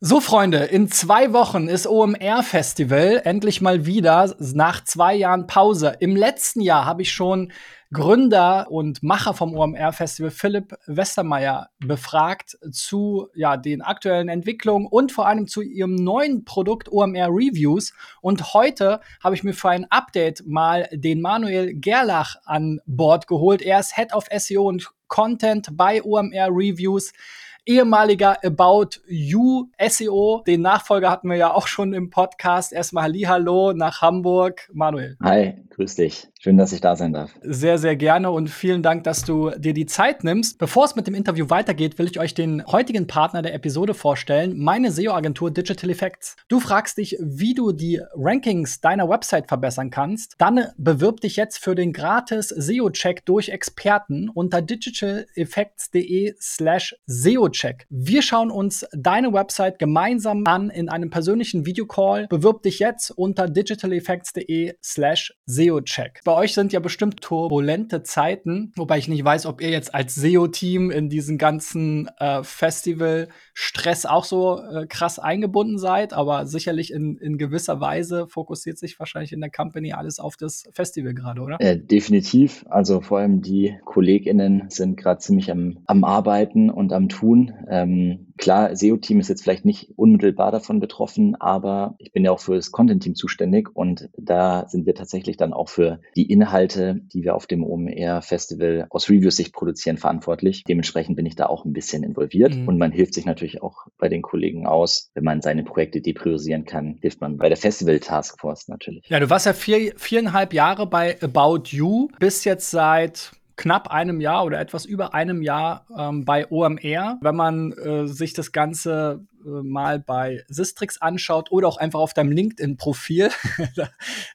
So, Freunde, in zwei Wochen ist OMR Festival endlich mal wieder nach zwei Jahren Pause. Im letzten Jahr habe ich schon Gründer und Macher vom OMR Festival Philipp Westermeier befragt zu ja, den aktuellen Entwicklungen und vor allem zu ihrem neuen Produkt OMR Reviews. Und heute habe ich mir für ein Update mal den Manuel Gerlach an Bord geholt. Er ist Head of SEO und Content bei OMR Reviews ehemaliger About You SEO. Den Nachfolger hatten wir ja auch schon im Podcast. Erstmal Hallihallo nach Hamburg. Manuel. Hi, grüß dich. Schön, dass ich da sein darf. Sehr, sehr gerne und vielen Dank, dass du dir die Zeit nimmst. Bevor es mit dem Interview weitergeht, will ich euch den heutigen Partner der Episode vorstellen, meine SEO-Agentur Digital Effects. Du fragst dich, wie du die Rankings deiner Website verbessern kannst. Dann bewirb dich jetzt für den gratis SEO-Check durch Experten unter digitaleffects.de slash SEO-Check. Wir schauen uns deine Website gemeinsam an in einem persönlichen Videocall. Bewirb dich jetzt unter digitaleffects.de slash SEO-Check bei euch sind ja bestimmt turbulente Zeiten, wobei ich nicht weiß, ob ihr jetzt als SEO-Team in diesen ganzen äh, Festival-Stress auch so äh, krass eingebunden seid, aber sicherlich in, in gewisser Weise fokussiert sich wahrscheinlich in der Company alles auf das Festival gerade, oder? Äh, definitiv. Also vor allem die KollegInnen sind gerade ziemlich am, am Arbeiten und am Tun. Ähm, Klar, SEO-Team ist jetzt vielleicht nicht unmittelbar davon betroffen, aber ich bin ja auch für das Content-Team zuständig und da sind wir tatsächlich dann auch für die Inhalte, die wir auf dem OMR-Festival aus Reviews-Sicht produzieren, verantwortlich. Dementsprechend bin ich da auch ein bisschen involviert mhm. und man hilft sich natürlich auch bei den Kollegen aus. Wenn man seine Projekte depriorisieren kann, hilft man bei der Festival-Taskforce natürlich. Ja, du warst ja vier, viereinhalb Jahre bei About You, bist jetzt seit knapp einem Jahr oder etwas über einem Jahr ähm, bei OMR. Wenn man äh, sich das Ganze mal bei Sistrix anschaut oder auch einfach auf deinem LinkedIn-Profil, da,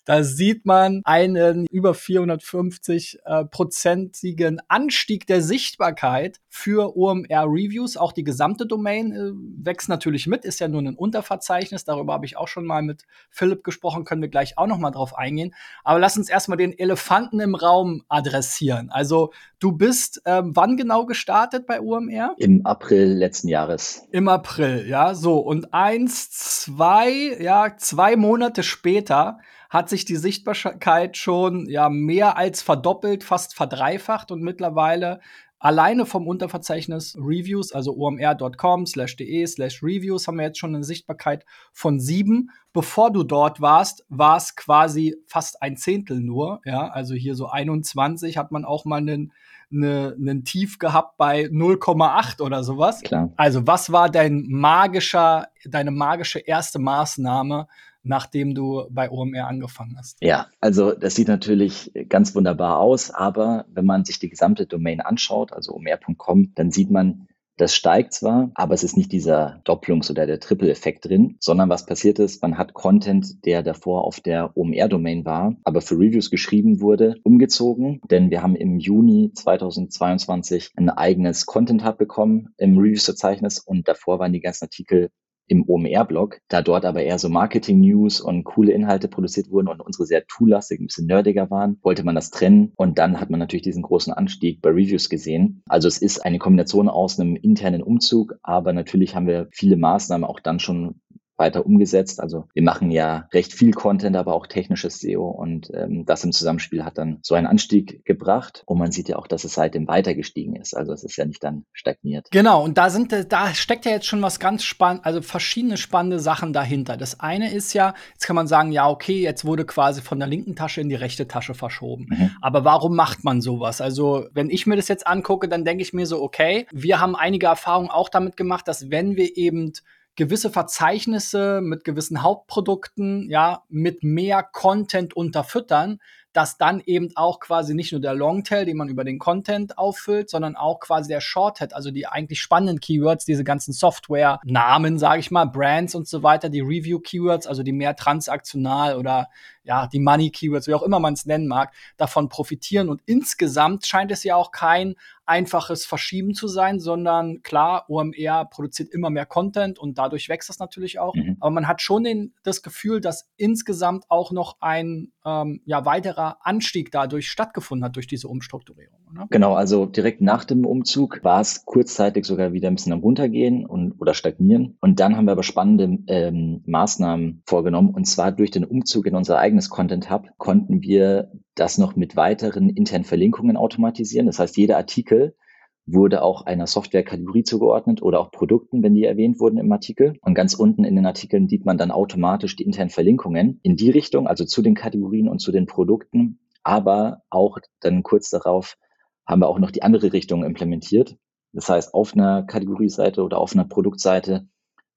da, sieht man einen über 450 äh, Anstieg der Sichtbarkeit für OMR-Reviews. Auch die gesamte Domain äh, wächst natürlich mit, ist ja nur ein Unterverzeichnis. Darüber habe ich auch schon mal mit Philipp gesprochen, können wir gleich auch noch mal drauf eingehen. Aber lass uns erstmal den Elefanten im Raum adressieren. Also du bist ähm, wann genau gestartet bei OMR? Im April letzten Jahres. Im April, ja so. Und eins, zwei, ja, zwei Monate später hat sich die Sichtbarkeit schon ja mehr als verdoppelt, fast verdreifacht und mittlerweile alleine vom Unterverzeichnis Reviews, also omr.com slash de slash Reviews, haben wir jetzt schon eine Sichtbarkeit von sieben. Bevor du dort warst, war es quasi fast ein Zehntel nur. Ja, also hier so 21 hat man auch mal einen eine, einen Tief gehabt bei 0,8 oder sowas. Klar. Also was war dein magischer, deine magische erste Maßnahme, nachdem du bei OMR angefangen hast? Ja, also das sieht natürlich ganz wunderbar aus, aber wenn man sich die gesamte Domain anschaut, also omr.com, dann sieht man, das steigt zwar, aber es ist nicht dieser Doppelungs- oder der Triple-Effekt drin, sondern was passiert ist, man hat Content, der davor auf der OMR-Domain war, aber für Reviews geschrieben wurde, umgezogen, denn wir haben im Juni 2022 ein eigenes Content-Hub bekommen im Reviews-Verzeichnis und davor waren die ganzen Artikel im OMR-Blog, da dort aber eher so Marketing-News und coole Inhalte produziert wurden und unsere sehr toollastig, ein bisschen nerdiger waren, wollte man das trennen und dann hat man natürlich diesen großen Anstieg bei Reviews gesehen. Also es ist eine Kombination aus einem internen Umzug, aber natürlich haben wir viele Maßnahmen auch dann schon weiter umgesetzt. Also wir machen ja recht viel Content, aber auch technisches SEO und ähm, das im Zusammenspiel hat dann so einen Anstieg gebracht und man sieht ja auch, dass es seitdem weiter gestiegen ist. Also es ist ja nicht dann stagniert. Genau, und da sind da steckt ja jetzt schon was ganz spannend, also verschiedene spannende Sachen dahinter. Das eine ist ja, jetzt kann man sagen, ja, okay, jetzt wurde quasi von der linken Tasche in die rechte Tasche verschoben. Mhm. Aber warum macht man sowas? Also, wenn ich mir das jetzt angucke, dann denke ich mir so, okay, wir haben einige Erfahrungen auch damit gemacht, dass wenn wir eben gewisse Verzeichnisse mit gewissen Hauptprodukten, ja, mit mehr Content unterfüttern, dass dann eben auch quasi nicht nur der Longtail, den man über den Content auffüllt, sondern auch quasi der Shorthead, also die eigentlich spannenden Keywords, diese ganzen Software-Namen, sage ich mal, Brands und so weiter, die Review-Keywords, also die mehr transaktional oder ja, die Money-Keywords, wie auch immer man es nennen mag, davon profitieren. Und insgesamt scheint es ja auch kein einfaches Verschieben zu sein, sondern klar, OMR produziert immer mehr Content und dadurch wächst das natürlich auch. Mhm. Aber man hat schon den, das Gefühl, dass insgesamt auch noch ein ähm, ja, weiterer krasser Anstieg dadurch stattgefunden hat durch diese Umstrukturierung. Oder? Genau, also direkt nach dem Umzug war es kurzzeitig sogar wieder ein bisschen am runtergehen und oder stagnieren. Und dann haben wir aber spannende ähm, Maßnahmen vorgenommen. Und zwar durch den Umzug in unser eigenes Content Hub konnten wir das noch mit weiteren internen Verlinkungen automatisieren. Das heißt, jeder Artikel wurde auch einer Softwarekategorie zugeordnet oder auch Produkten, wenn die erwähnt wurden im Artikel. Und ganz unten in den Artikeln sieht man dann automatisch die internen Verlinkungen in die Richtung, also zu den Kategorien und zu den Produkten. Aber auch dann kurz darauf haben wir auch noch die andere Richtung implementiert. Das heißt, auf einer Kategorieseite oder auf einer Produktseite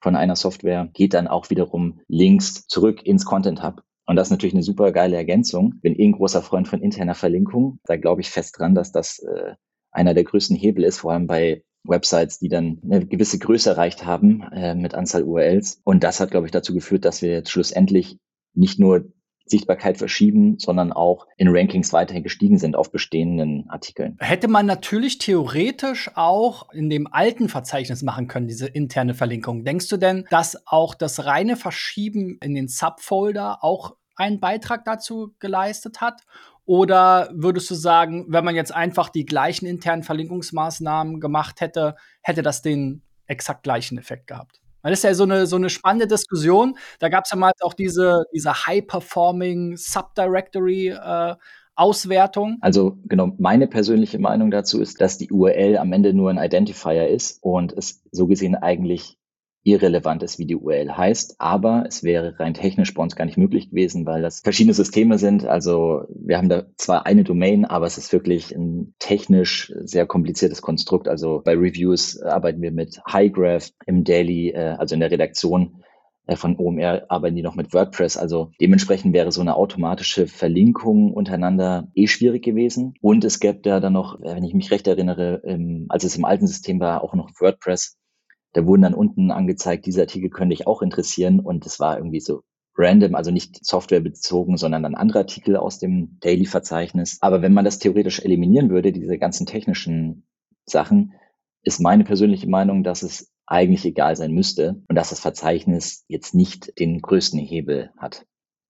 von einer Software geht dann auch wiederum Links zurück ins Content Hub. Und das ist natürlich eine super geile Ergänzung. Bin eh ein großer Freund von interner Verlinkung. Da glaube ich fest dran, dass das äh, einer der größten Hebel ist, vor allem bei Websites, die dann eine gewisse Größe erreicht haben äh, mit Anzahl URLs. Und das hat, glaube ich, dazu geführt, dass wir jetzt schlussendlich nicht nur Sichtbarkeit verschieben, sondern auch in Rankings weiterhin gestiegen sind auf bestehenden Artikeln. Hätte man natürlich theoretisch auch in dem alten Verzeichnis machen können, diese interne Verlinkung. Denkst du denn, dass auch das reine Verschieben in den Subfolder auch einen Beitrag dazu geleistet hat? Oder würdest du sagen, wenn man jetzt einfach die gleichen internen Verlinkungsmaßnahmen gemacht hätte, hätte das den exakt gleichen Effekt gehabt? Das ist ja so eine, so eine spannende Diskussion. Da gab es ja mal auch diese, diese High-Performing Subdirectory äh, Auswertung? Also genau, meine persönliche Meinung dazu ist, dass die URL am Ende nur ein Identifier ist und es so gesehen eigentlich irrelevant ist, wie die URL heißt. Aber es wäre rein technisch bei uns gar nicht möglich gewesen, weil das verschiedene Systeme sind. Also wir haben da zwar eine Domain, aber es ist wirklich ein technisch sehr kompliziertes Konstrukt. Also bei Reviews arbeiten wir mit HighGraph im Daily, äh, also in der Redaktion äh, von OMR arbeiten die noch mit WordPress. Also dementsprechend wäre so eine automatische Verlinkung untereinander eh schwierig gewesen. Und es gäbe da dann noch, wenn ich mich recht erinnere, als es im alten System war, auch noch WordPress da wurden dann unten angezeigt, diese Artikel könnte ich auch interessieren und es war irgendwie so random, also nicht softwarebezogen, sondern dann andere Artikel aus dem Daily-Verzeichnis. Aber wenn man das theoretisch eliminieren würde, diese ganzen technischen Sachen, ist meine persönliche Meinung, dass es eigentlich egal sein müsste und dass das Verzeichnis jetzt nicht den größten Hebel hat.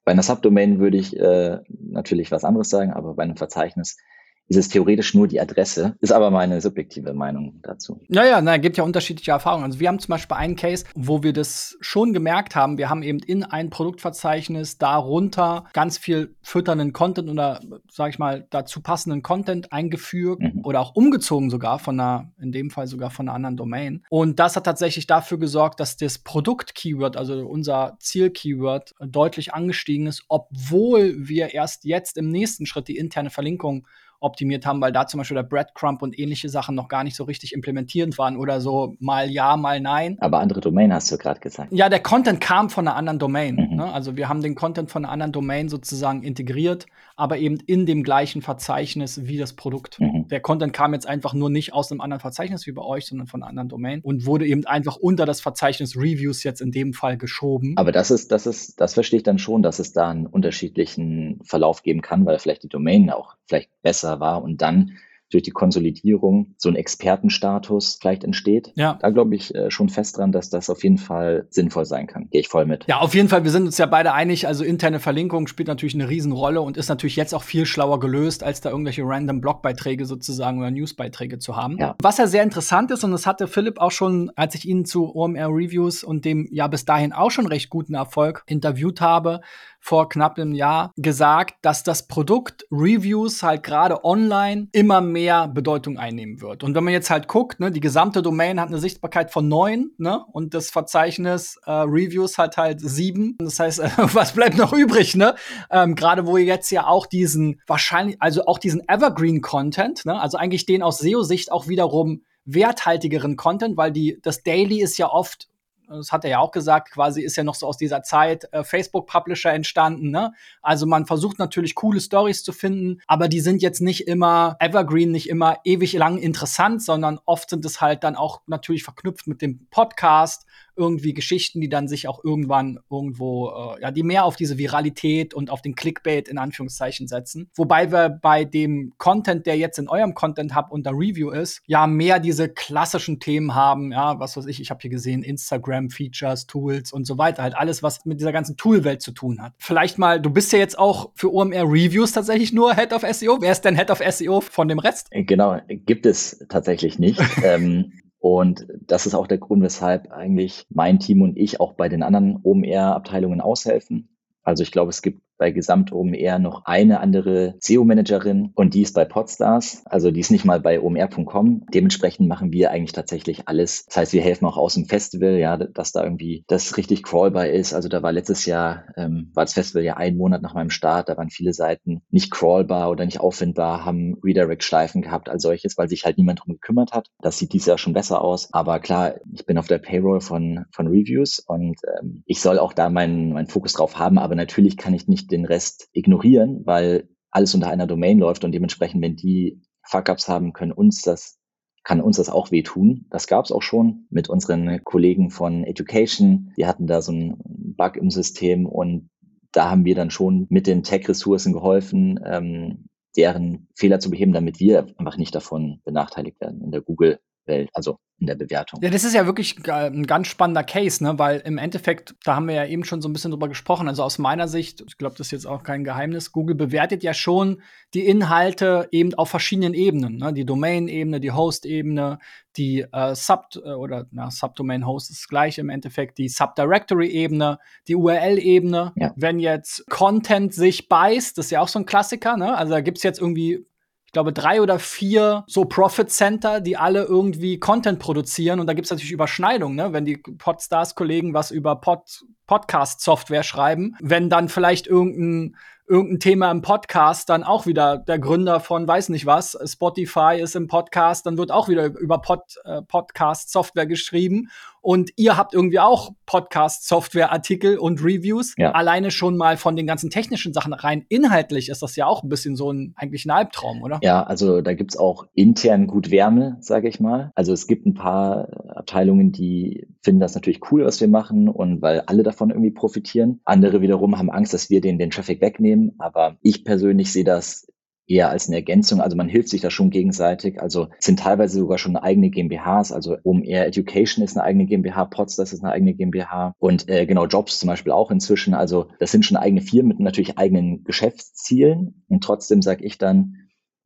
Bei einer Subdomain würde ich äh, natürlich was anderes sagen, aber bei einem Verzeichnis ist es theoretisch nur die Adresse, ist aber meine subjektive Meinung dazu. Naja, na, gibt ja unterschiedliche Erfahrungen. Also wir haben zum Beispiel einen Case, wo wir das schon gemerkt haben. Wir haben eben in ein Produktverzeichnis darunter ganz viel fütternden Content oder, sag ich mal, dazu passenden Content eingefügt mhm. oder auch umgezogen sogar von einer, in dem Fall sogar von einer anderen Domain. Und das hat tatsächlich dafür gesorgt, dass das Produkt-Keyword, also unser Ziel-Keyword, deutlich angestiegen ist, obwohl wir erst jetzt im nächsten Schritt die interne Verlinkung optimiert haben, weil da zum Beispiel der Breadcrumb und ähnliche Sachen noch gar nicht so richtig implementierend waren oder so mal ja, mal nein. Aber andere Domain hast du gerade gesagt. Ja, der Content kam von einer anderen Domain. Mhm. Ne? Also wir haben den Content von einer anderen Domain sozusagen integriert, aber eben in dem gleichen Verzeichnis wie das Produkt. Mhm. Der Content kam jetzt einfach nur nicht aus einem anderen Verzeichnis wie bei euch, sondern von einer anderen Domain und wurde eben einfach unter das Verzeichnis Reviews jetzt in dem Fall geschoben. Aber das ist, das ist, das verstehe ich dann schon, dass es da einen unterschiedlichen Verlauf geben kann, weil vielleicht die Domain auch vielleicht besser war und dann durch die Konsolidierung so ein Expertenstatus vielleicht entsteht. Ja. Da glaube ich äh, schon fest dran, dass das auf jeden Fall sinnvoll sein kann. Gehe ich voll mit. Ja, auf jeden Fall. Wir sind uns ja beide einig. Also interne Verlinkung spielt natürlich eine Riesenrolle und ist natürlich jetzt auch viel schlauer gelöst, als da irgendwelche random Blogbeiträge sozusagen oder Newsbeiträge zu haben. Ja. Was ja sehr interessant ist und das hatte Philipp auch schon, als ich ihn zu OMR Reviews und dem ja bis dahin auch schon recht guten Erfolg interviewt habe, vor knapp einem Jahr gesagt, dass das Produkt Reviews halt gerade online immer mehr Bedeutung einnehmen wird. Und wenn man jetzt halt guckt, ne, die gesamte Domain hat eine Sichtbarkeit von neun, ne, und das Verzeichnis äh, Reviews hat halt sieben. Das heißt, äh, was bleibt noch übrig, ne? Ähm, gerade wo ihr jetzt ja auch diesen wahrscheinlich, also auch diesen Evergreen Content, ne, also eigentlich den aus SEO-Sicht auch wiederum werthaltigeren Content, weil die, das Daily ist ja oft das hat er ja auch gesagt, quasi ist ja noch so aus dieser Zeit äh, Facebook-Publisher entstanden. Ne? Also man versucht natürlich coole Stories zu finden, aber die sind jetzt nicht immer evergreen, nicht immer ewig lang interessant, sondern oft sind es halt dann auch natürlich verknüpft mit dem Podcast, irgendwie Geschichten, die dann sich auch irgendwann irgendwo, äh, ja, die mehr auf diese Viralität und auf den Clickbait in Anführungszeichen setzen. Wobei wir bei dem Content, der jetzt in eurem Content Hub unter Review ist, ja mehr diese klassischen Themen haben, ja, was weiß ich, ich habe hier gesehen, Instagram, Features, Tools und so weiter, halt alles, was mit dieser ganzen Toolwelt zu tun hat. Vielleicht mal, du bist ja jetzt auch für OMR Reviews tatsächlich nur Head of SEO. Wer ist denn Head of SEO von dem Rest? Genau, gibt es tatsächlich nicht. ähm, und das ist auch der Grund, weshalb eigentlich mein Team und ich auch bei den anderen OMR-Abteilungen aushelfen. Also ich glaube, es gibt bei Gesamt OMR noch eine andere SEO-Managerin und die ist bei Podstars. Also die ist nicht mal bei omr.com. Dementsprechend machen wir eigentlich tatsächlich alles. Das heißt, wir helfen auch aus dem Festival, ja, dass da irgendwie das richtig crawlbar ist. Also da war letztes Jahr, ähm, war das Festival ja ein Monat nach meinem Start, da waren viele Seiten nicht crawlbar oder nicht auffindbar, haben Redirect-Schleifen gehabt als solches, weil sich halt niemand drum gekümmert hat. Das sieht dieses Jahr schon besser aus. Aber klar, ich bin auf der Payroll von, von Reviews und ähm, ich soll auch da meinen, meinen Fokus drauf haben, aber natürlich kann ich nicht den Rest ignorieren, weil alles unter einer Domain läuft und dementsprechend, wenn die Fuck-ups haben, können uns das kann uns das auch wehtun. Das gab es auch schon mit unseren Kollegen von Education. Die hatten da so einen Bug im System und da haben wir dann schon mit den Tech-Ressourcen geholfen, ähm, deren Fehler zu beheben, damit wir einfach nicht davon benachteiligt werden in der Google Welt, also in der Bewertung. Ja, das ist ja wirklich ein ganz spannender Case, ne? weil im Endeffekt, da haben wir ja eben schon so ein bisschen drüber gesprochen, also aus meiner Sicht, ich glaube, das ist jetzt auch kein Geheimnis, Google bewertet ja schon die Inhalte eben auf verschiedenen Ebenen, ne? die Domain-Ebene, die Host-Ebene, die äh, Sub- äh, oder na, Subdomain-Host ist gleich im Endeffekt, die Subdirectory-Ebene, die URL-Ebene. Ja. Wenn jetzt Content sich beißt, das ist ja auch so ein Klassiker, ne? also da gibt es jetzt irgendwie glaube, drei oder vier so Profit Center, die alle irgendwie Content produzieren. Und da gibt es natürlich Überschneidungen, ne? wenn die Podstars-Kollegen was über Pod Podcast-Software schreiben, wenn dann vielleicht irgendein irgendein Thema im Podcast, dann auch wieder der Gründer von weiß nicht was, Spotify ist im Podcast, dann wird auch wieder über Pod, äh, Podcast-Software geschrieben und ihr habt irgendwie auch Podcast-Software-Artikel und Reviews. Ja. Alleine schon mal von den ganzen technischen Sachen rein. Inhaltlich ist das ja auch ein bisschen so ein eigentlich ein Albtraum, oder? Ja, also da gibt's auch intern gut Wärme, sage ich mal. Also es gibt ein paar Abteilungen, die finden das natürlich cool, was wir machen und weil alle davon irgendwie profitieren. Andere wiederum haben Angst, dass wir den, den Traffic wegnehmen. Aber ich persönlich sehe das eher als eine Ergänzung. Also man hilft sich da schon gegenseitig. Also sind teilweise sogar schon eigene GmbHs. Also OMR Education ist eine eigene GmbH, Potsdam ist eine eigene GmbH und äh, genau Jobs zum Beispiel auch inzwischen. Also das sind schon eigene Firmen mit natürlich eigenen Geschäftszielen. Und trotzdem sage ich dann,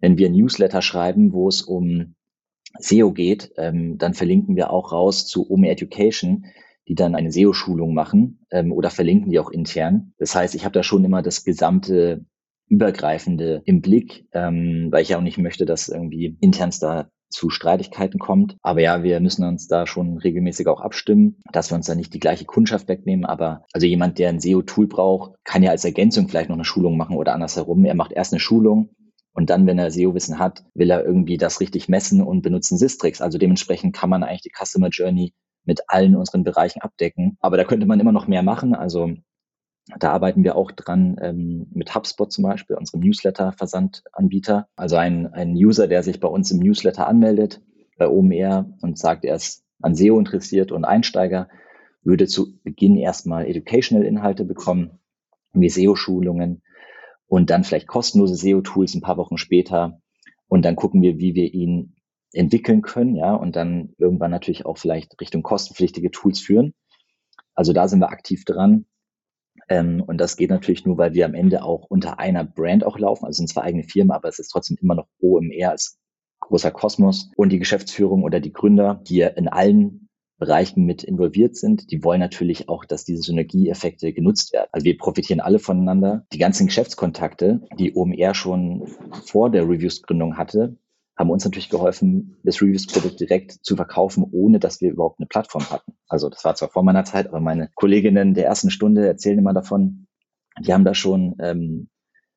wenn wir Newsletter schreiben, wo es um SEO geht, ähm, dann verlinken wir auch raus zu OMR Education die dann eine SEO-Schulung machen ähm, oder verlinken die auch intern. Das heißt, ich habe da schon immer das gesamte übergreifende im Blick, ähm, weil ich ja auch nicht möchte, dass irgendwie intern da zu Streitigkeiten kommt. Aber ja, wir müssen uns da schon regelmäßig auch abstimmen, dass wir uns da nicht die gleiche Kundschaft wegnehmen. Aber also jemand, der ein SEO-Tool braucht, kann ja als Ergänzung vielleicht noch eine Schulung machen oder andersherum. Er macht erst eine Schulung, und dann, wenn er SEO-Wissen hat, will er irgendwie das richtig messen und benutzen Sistrix. Also dementsprechend kann man eigentlich die Customer Journey mit allen unseren Bereichen abdecken. Aber da könnte man immer noch mehr machen. Also da arbeiten wir auch dran ähm, mit HubSpot zum Beispiel, unserem Newsletter-Versandanbieter. Also ein, ein User, der sich bei uns im Newsletter anmeldet, bei OMR und sagt, er ist an SEO interessiert und Einsteiger, würde zu Beginn erstmal Educational-Inhalte bekommen, wie SEO-Schulungen und dann vielleicht kostenlose SEO-Tools ein paar Wochen später. Und dann gucken wir, wie wir ihn entwickeln können, ja, und dann irgendwann natürlich auch vielleicht Richtung kostenpflichtige Tools führen. Also da sind wir aktiv dran. Ähm, und das geht natürlich nur, weil wir am Ende auch unter einer Brand auch laufen. Also sind zwar eigene Firmen, aber es ist trotzdem immer noch OMR als großer Kosmos. Und die Geschäftsführung oder die Gründer, die in allen Bereichen mit involviert sind, die wollen natürlich auch, dass diese Synergieeffekte genutzt werden. Also wir profitieren alle voneinander. Die ganzen Geschäftskontakte, die OMR schon vor der Reviews-Gründung hatte, haben uns natürlich geholfen, das Reviews-Produkt direkt zu verkaufen, ohne dass wir überhaupt eine Plattform hatten. Also das war zwar vor meiner Zeit, aber meine Kolleginnen der ersten Stunde erzählen immer davon, die haben da schon ähm,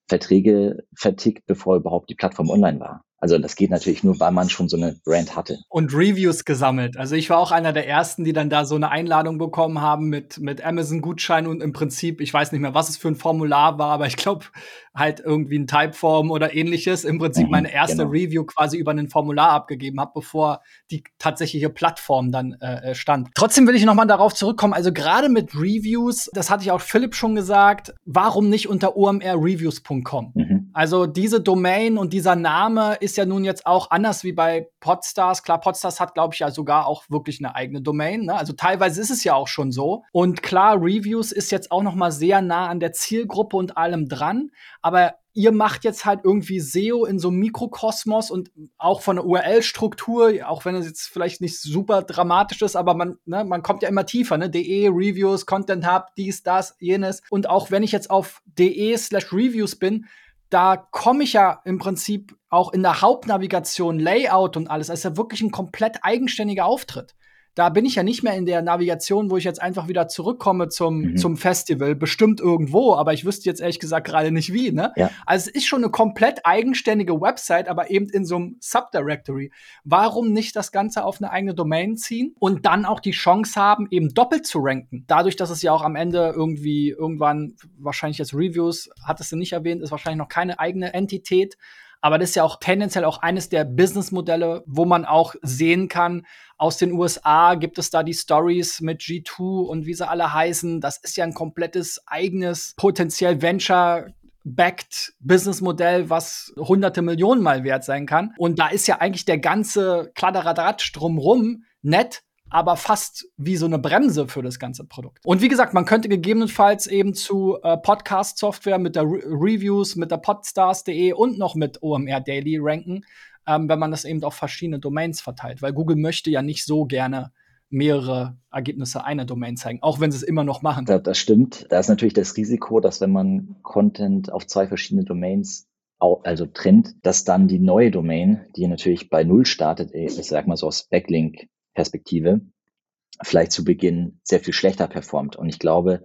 Verträge vertickt, bevor überhaupt die Plattform online war. Also das geht natürlich nur, weil man schon so eine Brand hatte. Und Reviews gesammelt. Also ich war auch einer der ersten, die dann da so eine Einladung bekommen haben mit, mit Amazon-Gutschein und im Prinzip, ich weiß nicht mehr, was es für ein Formular war, aber ich glaube halt irgendwie ein Typeform oder ähnliches. Im Prinzip mhm, meine erste genau. Review quasi über ein Formular abgegeben habe, bevor die tatsächliche Plattform dann äh, äh stand. Trotzdem will ich nochmal darauf zurückkommen. Also gerade mit Reviews, das hatte ich auch Philipp schon gesagt, warum nicht unter omrreviews.com? Mhm. Also diese Domain und dieser Name ist ja nun jetzt auch anders wie bei Podstars. Klar, Podstars hat, glaube ich, ja sogar auch wirklich eine eigene Domain. Ne? Also teilweise ist es ja auch schon so. Und klar, Reviews ist jetzt auch noch mal sehr nah an der Zielgruppe und allem dran. Aber ihr macht jetzt halt irgendwie SEO in so einem Mikrokosmos und auch von der URL-Struktur, auch wenn es jetzt vielleicht nicht super dramatisch ist, aber man, ne, man kommt ja immer tiefer, ne? DE, Reviews, Content Hub, dies, das, jenes. Und auch wenn ich jetzt auf DE slash Reviews bin, da komme ich ja im Prinzip auch in der Hauptnavigation, Layout und alles. Das ist ja wirklich ein komplett eigenständiger Auftritt da bin ich ja nicht mehr in der Navigation, wo ich jetzt einfach wieder zurückkomme zum, mhm. zum Festival. Bestimmt irgendwo, aber ich wüsste jetzt ehrlich gesagt gerade nicht wie. Ne? Ja. Also es ist schon eine komplett eigenständige Website, aber eben in so einem Subdirectory. Warum nicht das Ganze auf eine eigene Domain ziehen und dann auch die Chance haben, eben doppelt zu ranken? Dadurch, dass es ja auch am Ende irgendwie irgendwann, wahrscheinlich jetzt Reviews, hattest du nicht erwähnt, ist wahrscheinlich noch keine eigene Entität. Aber das ist ja auch tendenziell auch eines der Businessmodelle, wo man auch sehen kann, aus den USA gibt es da die Stories mit G2 und wie sie alle heißen. Das ist ja ein komplettes eigenes, potenziell Venture backed Businessmodell, was hunderte Millionen mal wert sein kann. Und da ist ja eigentlich der ganze Kladderadatsch drumrum nett, aber fast wie so eine Bremse für das ganze Produkt. Und wie gesagt, man könnte gegebenenfalls eben zu äh, Podcast-Software mit der Re Reviews, mit der podstars.de und noch mit OMR Daily ranken, ähm, wenn man das eben auf verschiedene Domains verteilt. Weil Google möchte ja nicht so gerne mehrere Ergebnisse einer Domain zeigen, auch wenn sie es immer noch machen. Das, das stimmt. Da ist natürlich das Risiko, dass wenn man Content auf zwei verschiedene Domains also trennt, dass dann die neue Domain, die natürlich bei Null startet, ich sag mal so aus Backlink Perspektive vielleicht zu Beginn sehr viel schlechter performt. Und ich glaube,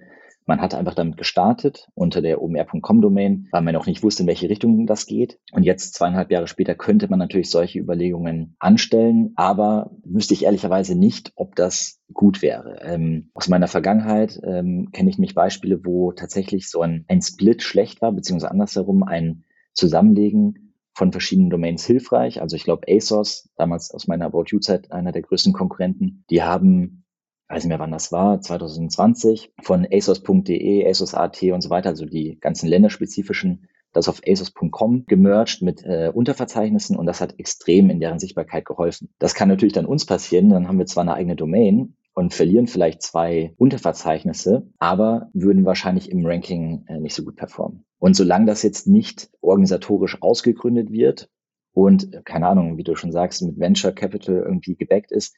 man hat einfach damit gestartet unter der omr.com-Domain, weil man noch nicht wusste, in welche Richtung das geht. Und jetzt, zweieinhalb Jahre später, könnte man natürlich solche Überlegungen anstellen, aber wüsste ich ehrlicherweise nicht, ob das gut wäre. Ähm, aus meiner Vergangenheit ähm, kenne ich mich Beispiele, wo tatsächlich so ein, ein Split schlecht war, beziehungsweise andersherum ein Zusammenlegen von verschiedenen Domains hilfreich. Also ich glaube ASOS, damals aus meiner About You-Zeit einer der größten Konkurrenten, die haben, weiß nicht mehr wann das war, 2020, von ASOS.de, ASOS.at und so weiter, also die ganzen länderspezifischen das auf ASOS.com gemerged mit äh, Unterverzeichnissen und das hat extrem in deren Sichtbarkeit geholfen. Das kann natürlich dann uns passieren, dann haben wir zwar eine eigene Domain, und verlieren vielleicht zwei Unterverzeichnisse, aber würden wahrscheinlich im Ranking äh, nicht so gut performen. Und solange das jetzt nicht organisatorisch ausgegründet wird und, äh, keine Ahnung, wie du schon sagst, mit Venture Capital irgendwie gebackt ist,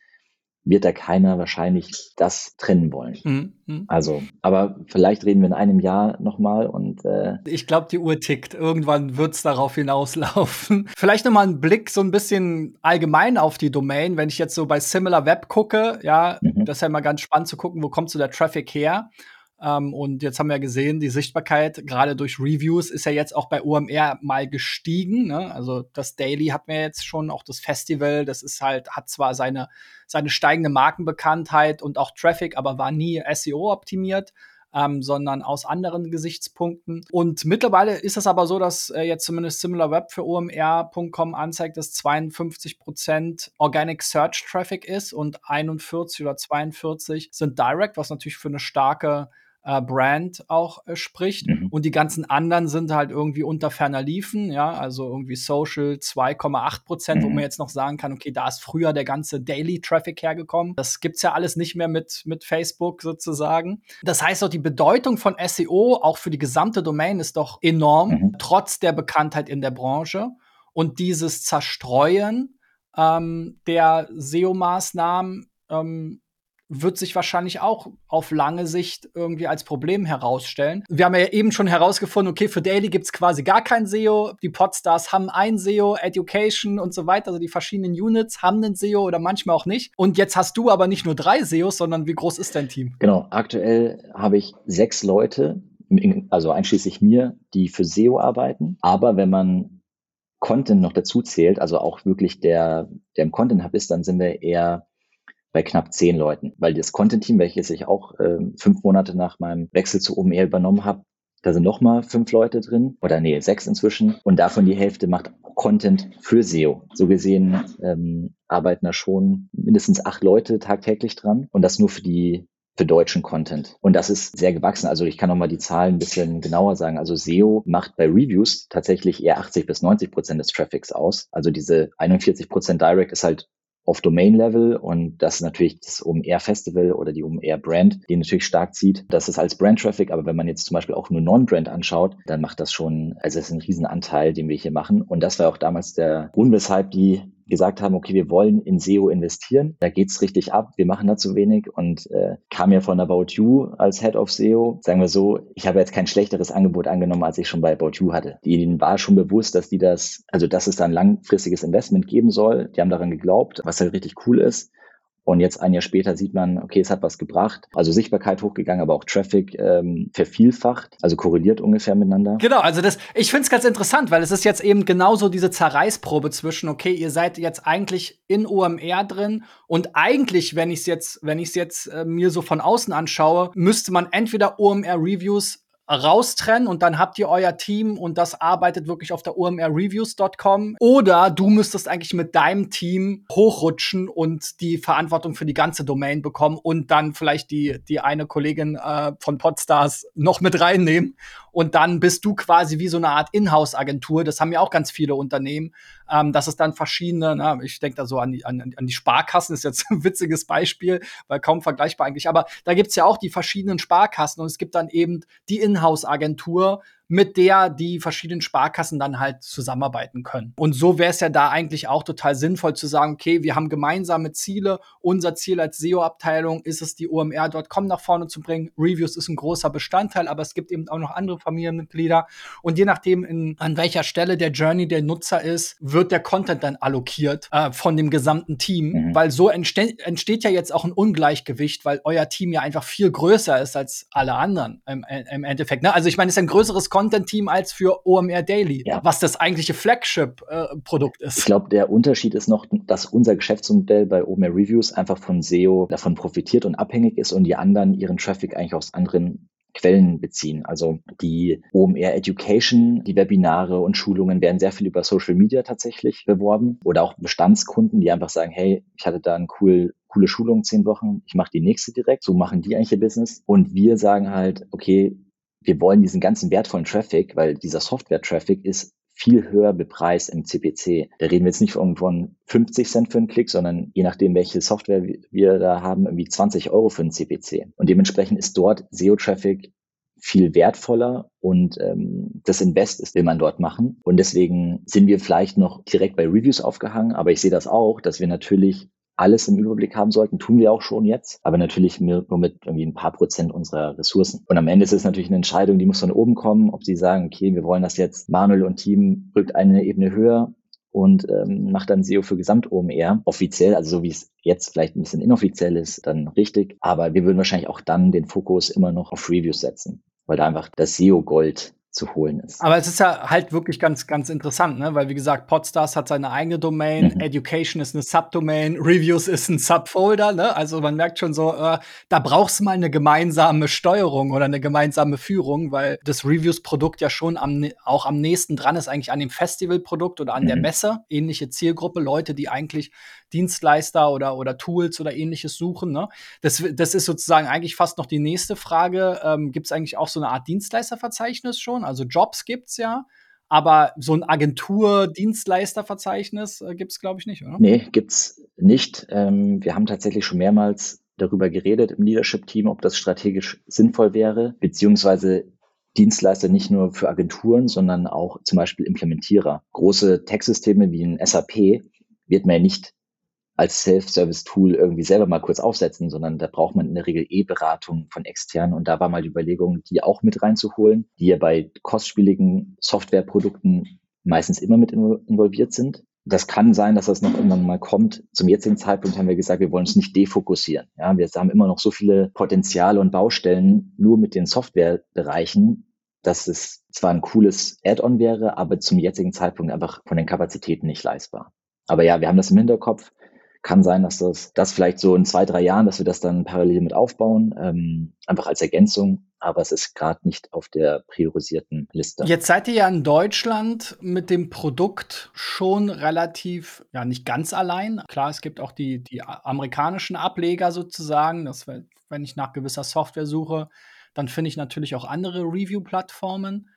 wird da keiner wahrscheinlich das trennen wollen. Mhm. Also, aber vielleicht reden wir in einem Jahr nochmal und äh ich glaube, die Uhr tickt. Irgendwann wird es darauf hinauslaufen. vielleicht nochmal ein Blick so ein bisschen allgemein auf die Domain. Wenn ich jetzt so bei Similar Web gucke, ja, mhm. das ist ja immer ganz spannend zu gucken, wo kommt so der Traffic her. Ähm, und jetzt haben wir gesehen, die Sichtbarkeit, gerade durch Reviews, ist ja jetzt auch bei OMR mal gestiegen. Ne? Also das Daily hat mir jetzt schon, auch das Festival, das ist halt, hat zwar seine, seine steigende Markenbekanntheit und auch Traffic, aber war nie SEO optimiert. Ähm, sondern aus anderen Gesichtspunkten. Und mittlerweile ist es aber so, dass äh, jetzt zumindest SimilarWeb für omr.com anzeigt, dass 52% Organic Search Traffic ist und 41 oder 42 sind Direct, was natürlich für eine starke äh, Brand auch äh, spricht. Mhm. Und die ganzen anderen sind halt irgendwie unter ferner Liefen, ja, also irgendwie Social 2,8 Prozent, mhm. wo man jetzt noch sagen kann, okay, da ist früher der ganze Daily Traffic hergekommen. Das gibt's ja alles nicht mehr mit, mit Facebook sozusagen. Das heißt auch, die Bedeutung von SEO auch für die gesamte Domain ist doch enorm, mhm. trotz der Bekanntheit in der Branche. Und dieses Zerstreuen ähm, der SEO-Maßnahmen ähm, wird sich wahrscheinlich auch auf lange Sicht irgendwie als Problem herausstellen. Wir haben ja eben schon herausgefunden, okay, für Daily gibt's quasi gar kein SEO. Die Podstars haben ein SEO, Education und so weiter. Also die verschiedenen Units haben einen SEO oder manchmal auch nicht. Und jetzt hast du aber nicht nur drei SEOs, sondern wie groß ist dein Team? Genau, aktuell habe ich sechs Leute, also einschließlich mir, die für SEO arbeiten. Aber wenn man Content noch dazu zählt, also auch wirklich der, der im Content Hub ist, dann sind wir eher bei knapp zehn Leuten, weil das Content-Team, welches ich auch äh, fünf Monate nach meinem Wechsel zu OMR übernommen habe, da sind nochmal fünf Leute drin oder nee, sechs inzwischen und davon die Hälfte macht Content für SEO. So gesehen ähm, arbeiten da schon mindestens acht Leute tagtäglich dran und das nur für die für deutschen Content. Und das ist sehr gewachsen. Also ich kann noch mal die Zahlen ein bisschen genauer sagen. Also SEO macht bei Reviews tatsächlich eher 80 bis 90 Prozent des Traffics aus. Also diese 41 Prozent Direct ist halt auf Domain-Level und das natürlich das OMR-Festival oder die OMR-Brand, die natürlich stark zieht. Das ist als Brand-Traffic, aber wenn man jetzt zum Beispiel auch nur Non-Brand anschaut, dann macht das schon, also es ist ein Riesenanteil, den wir hier machen. Und das war auch damals der Grund, weshalb die gesagt haben, okay, wir wollen in SEO investieren. Da geht's richtig ab. Wir machen da zu wenig und äh, kam ja von About You als Head of SEO. Sagen wir so, ich habe jetzt kein schlechteres Angebot angenommen, als ich schon bei About You hatte. Ihnen war schon bewusst, dass die das, also dass es da ein langfristiges Investment geben soll. Die haben daran geglaubt, was halt richtig cool ist. Und jetzt ein Jahr später sieht man, okay, es hat was gebracht. Also Sichtbarkeit hochgegangen, aber auch Traffic ähm, vervielfacht, also korreliert ungefähr miteinander. Genau, also das, ich finde es ganz interessant, weil es ist jetzt eben genauso diese Zerreißprobe zwischen, okay, ihr seid jetzt eigentlich in OMR drin und eigentlich, wenn ich es jetzt, wenn ich es jetzt äh, mir so von außen anschaue, müsste man entweder OMR Reviews raustrennen und dann habt ihr euer Team und das arbeitet wirklich auf der omrreviews.com. Oder du müsstest eigentlich mit deinem Team hochrutschen und die Verantwortung für die ganze Domain bekommen und dann vielleicht die, die eine Kollegin äh, von Podstars noch mit reinnehmen und dann bist du quasi wie so eine Art Inhouse-Agentur. Das haben ja auch ganz viele Unternehmen, ähm, dass es dann verschiedene, na, ich denke da so an die, an, an die Sparkassen, ist jetzt ein witziges Beispiel, weil kaum vergleichbar eigentlich, aber da gibt's ja auch die verschiedenen Sparkassen und es gibt dann eben die Inhouse-Agentur, mit der die verschiedenen Sparkassen dann halt zusammenarbeiten können. Und so wäre es ja da eigentlich auch total sinnvoll zu sagen, okay, wir haben gemeinsame Ziele. Unser Ziel als SEO-Abteilung ist es, die OMR.com nach vorne zu bringen. Reviews ist ein großer Bestandteil, aber es gibt eben auch noch andere Familienmitglieder. Und je nachdem, in, an welcher Stelle der Journey der Nutzer ist, wird der Content dann allokiert äh, von dem gesamten Team. Mhm. Weil so entste entsteht ja jetzt auch ein Ungleichgewicht, weil euer Team ja einfach viel größer ist als alle anderen im, im Endeffekt. Ne? Also ich meine, es ist ein größeres Content Content-Team als für OMR Daily, ja. was das eigentliche Flagship-Produkt äh, ist. Ich glaube, der Unterschied ist noch, dass unser Geschäftsmodell bei OMR Reviews einfach von SEO davon profitiert und abhängig ist und die anderen ihren Traffic eigentlich aus anderen Quellen beziehen. Also die OMR Education, die Webinare und Schulungen werden sehr viel über Social Media tatsächlich beworben oder auch Bestandskunden, die einfach sagen, hey, ich hatte da ein cool, coole Schulung zehn Wochen, ich mache die nächste direkt. So machen die eigentlich ihr Business. Und wir sagen halt, okay, wir wollen diesen ganzen wertvollen Traffic, weil dieser Software-Traffic ist viel höher bepreist im CPC. Da reden wir jetzt nicht von, von 50 Cent für einen Klick, sondern je nachdem, welche Software wir da haben, irgendwie 20 Euro für einen CPC. Und dementsprechend ist dort SEO-Traffic viel wertvoller und ähm, das Invest ist, will man dort machen. Und deswegen sind wir vielleicht noch direkt bei Reviews aufgehangen, aber ich sehe das auch, dass wir natürlich alles im Überblick haben sollten, tun wir auch schon jetzt, aber natürlich nur mit irgendwie ein paar Prozent unserer Ressourcen. Und am Ende ist es natürlich eine Entscheidung, die muss von oben kommen, ob sie sagen, okay, wir wollen das jetzt, Manuel und Team rückt eine Ebene höher und ähm, macht dann SEO für Gesamt-OMR offiziell, also so wie es jetzt vielleicht ein bisschen inoffiziell ist, dann richtig. Aber wir würden wahrscheinlich auch dann den Fokus immer noch auf Reviews setzen, weil da einfach das SEO-Gold zu holen ist. Aber es ist ja halt wirklich ganz, ganz interessant, ne? weil wie gesagt, Podstars hat seine eigene Domain, mhm. Education ist eine Subdomain, Reviews ist ein Subfolder, ne? also man merkt schon so, äh, da brauchst mal eine gemeinsame Steuerung oder eine gemeinsame Führung, weil das Reviews-Produkt ja schon am, auch am nächsten dran ist eigentlich an dem Festival-Produkt oder an mhm. der Messe, ähnliche Zielgruppe, Leute, die eigentlich Dienstleister oder, oder Tools oder ähnliches suchen. Ne? Das, das ist sozusagen eigentlich fast noch die nächste Frage. Ähm, Gibt es eigentlich auch so eine Art Dienstleisterverzeichnis schon? Also Jobs gibt's ja. Aber so ein Agentur-Dienstleisterverzeichnis äh, gibt es, glaube ich, nicht, oder? Nee, gibt's nicht. Ähm, wir haben tatsächlich schon mehrmals darüber geredet im Leadership-Team, ob das strategisch sinnvoll wäre, beziehungsweise Dienstleister nicht nur für Agenturen, sondern auch zum Beispiel Implementierer. Große Tech-Systeme wie ein SAP wird man ja nicht als Self-Service-Tool irgendwie selber mal kurz aufsetzen, sondern da braucht man in der Regel E-Beratung von externen. Und da war mal die Überlegung, die auch mit reinzuholen, die ja bei kostspieligen Softwareprodukten meistens immer mit involviert sind. Das kann sein, dass das noch irgendwann mal kommt. Zum jetzigen Zeitpunkt haben wir gesagt, wir wollen uns nicht defokussieren. Ja, wir haben immer noch so viele Potenziale und Baustellen nur mit den Softwarebereichen, dass es zwar ein cooles Add-on wäre, aber zum jetzigen Zeitpunkt einfach von den Kapazitäten nicht leistbar. Aber ja, wir haben das im Hinterkopf. Kann sein, dass das, das vielleicht so in zwei, drei Jahren, dass wir das dann parallel mit aufbauen, ähm, einfach als Ergänzung. Aber es ist gerade nicht auf der priorisierten Liste. Jetzt seid ihr ja in Deutschland mit dem Produkt schon relativ, ja, nicht ganz allein. Klar, es gibt auch die, die amerikanischen Ableger sozusagen. Das, wenn ich nach gewisser Software suche, dann finde ich natürlich auch andere Review-Plattformen.